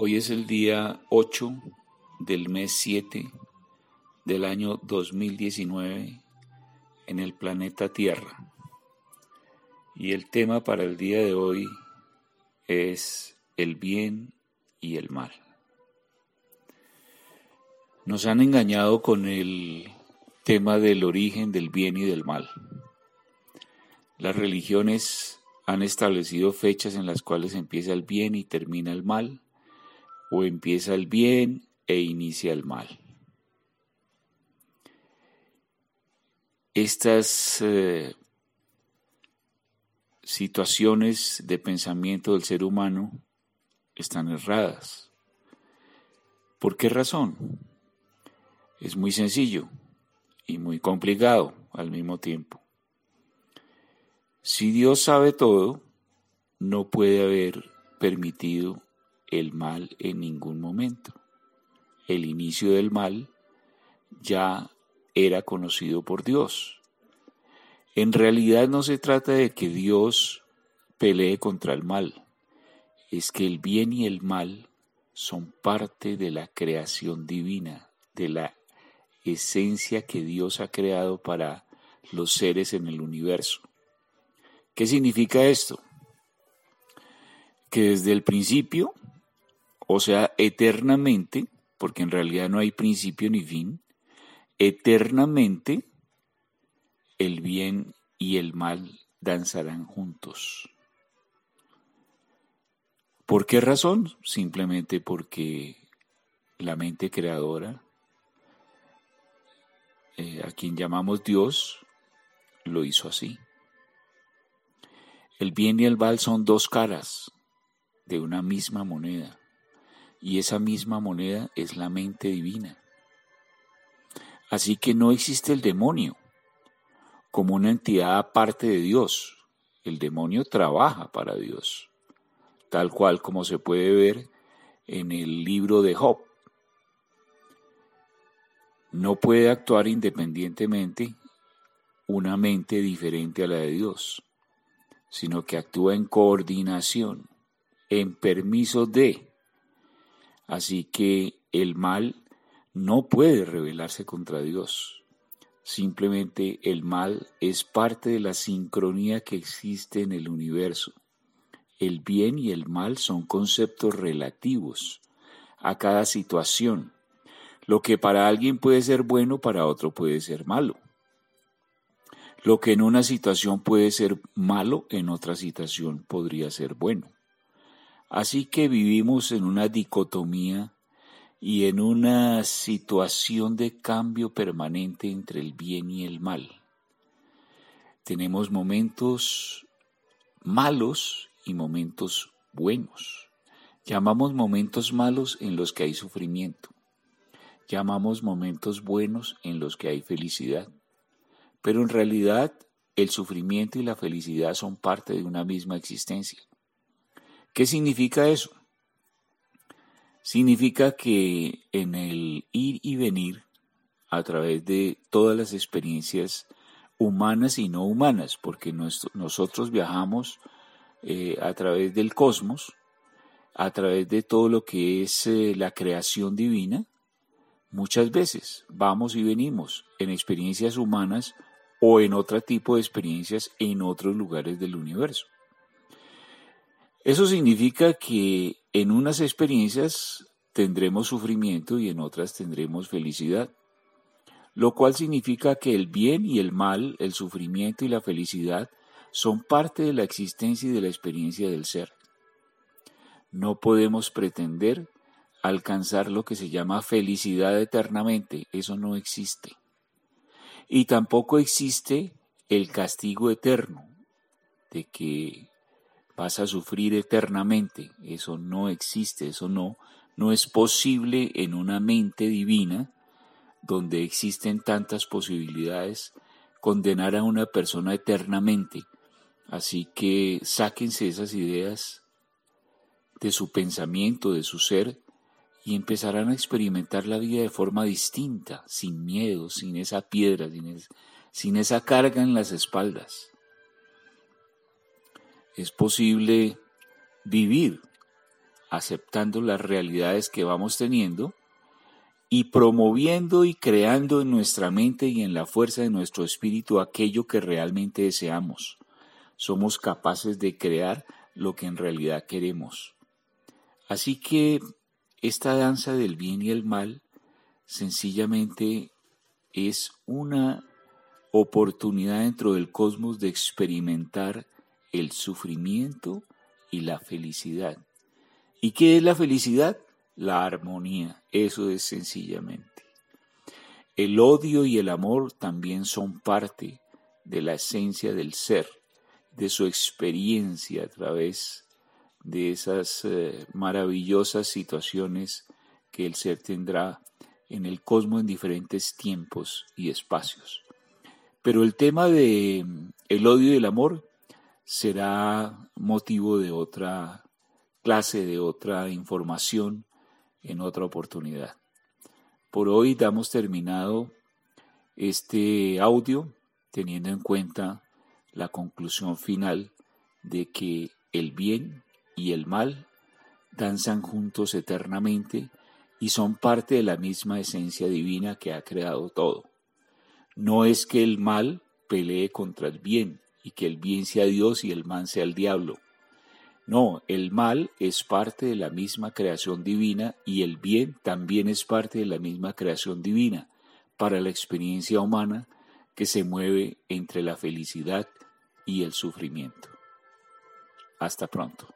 Hoy es el día 8 del mes 7 del año 2019 en el planeta Tierra. Y el tema para el día de hoy es el bien y el mal. Nos han engañado con el tema del origen del bien y del mal. Las religiones han establecido fechas en las cuales empieza el bien y termina el mal, o empieza el bien e inicia el mal. Estas eh, situaciones de pensamiento del ser humano están erradas. ¿Por qué razón? Es muy sencillo y muy complicado al mismo tiempo. Si Dios sabe todo, no puede haber permitido el mal en ningún momento. El inicio del mal ya era conocido por Dios. En realidad no se trata de que Dios pelee contra el mal, es que el bien y el mal son parte de la creación divina, de la esencia que Dios ha creado para los seres en el universo. ¿Qué significa esto? Que desde el principio o sea, eternamente, porque en realidad no hay principio ni fin, eternamente el bien y el mal danzarán juntos. ¿Por qué razón? Simplemente porque la mente creadora, eh, a quien llamamos Dios, lo hizo así. El bien y el mal son dos caras de una misma moneda y esa misma moneda es la mente divina. Así que no existe el demonio como una entidad aparte de Dios. El demonio trabaja para Dios, tal cual como se puede ver en el libro de Job. No puede actuar independientemente una mente diferente a la de Dios, sino que actúa en coordinación, en permiso de Así que el mal no puede rebelarse contra Dios. Simplemente el mal es parte de la sincronía que existe en el universo. El bien y el mal son conceptos relativos a cada situación. Lo que para alguien puede ser bueno, para otro puede ser malo. Lo que en una situación puede ser malo, en otra situación podría ser bueno. Así que vivimos en una dicotomía y en una situación de cambio permanente entre el bien y el mal. Tenemos momentos malos y momentos buenos. Llamamos momentos malos en los que hay sufrimiento. Llamamos momentos buenos en los que hay felicidad. Pero en realidad el sufrimiento y la felicidad son parte de una misma existencia. ¿Qué significa eso? Significa que en el ir y venir a través de todas las experiencias humanas y no humanas, porque nosotros viajamos eh, a través del cosmos, a través de todo lo que es eh, la creación divina, muchas veces vamos y venimos en experiencias humanas o en otro tipo de experiencias en otros lugares del universo. Eso significa que en unas experiencias tendremos sufrimiento y en otras tendremos felicidad, lo cual significa que el bien y el mal, el sufrimiento y la felicidad son parte de la existencia y de la experiencia del ser. No podemos pretender alcanzar lo que se llama felicidad eternamente, eso no existe. Y tampoco existe el castigo eterno, de que vas a sufrir eternamente. Eso no existe, eso no, no es posible en una mente divina donde existen tantas posibilidades condenar a una persona eternamente. Así que sáquense esas ideas de su pensamiento, de su ser, y empezarán a experimentar la vida de forma distinta, sin miedo, sin esa piedra, sin, sin esa carga en las espaldas es posible vivir aceptando las realidades que vamos teniendo y promoviendo y creando en nuestra mente y en la fuerza de nuestro espíritu aquello que realmente deseamos. Somos capaces de crear lo que en realidad queremos. Así que esta danza del bien y el mal sencillamente es una oportunidad dentro del cosmos de experimentar el sufrimiento y la felicidad. ¿Y qué es la felicidad? La armonía, eso es sencillamente. El odio y el amor también son parte de la esencia del ser, de su experiencia a través de esas eh, maravillosas situaciones que el ser tendrá en el cosmos en diferentes tiempos y espacios. Pero el tema de mm, el odio y el amor será motivo de otra clase, de otra información en otra oportunidad. Por hoy damos terminado este audio teniendo en cuenta la conclusión final de que el bien y el mal danzan juntos eternamente y son parte de la misma esencia divina que ha creado todo. No es que el mal pelee contra el bien y que el bien sea Dios y el mal sea el diablo. No, el mal es parte de la misma creación divina y el bien también es parte de la misma creación divina para la experiencia humana que se mueve entre la felicidad y el sufrimiento. Hasta pronto.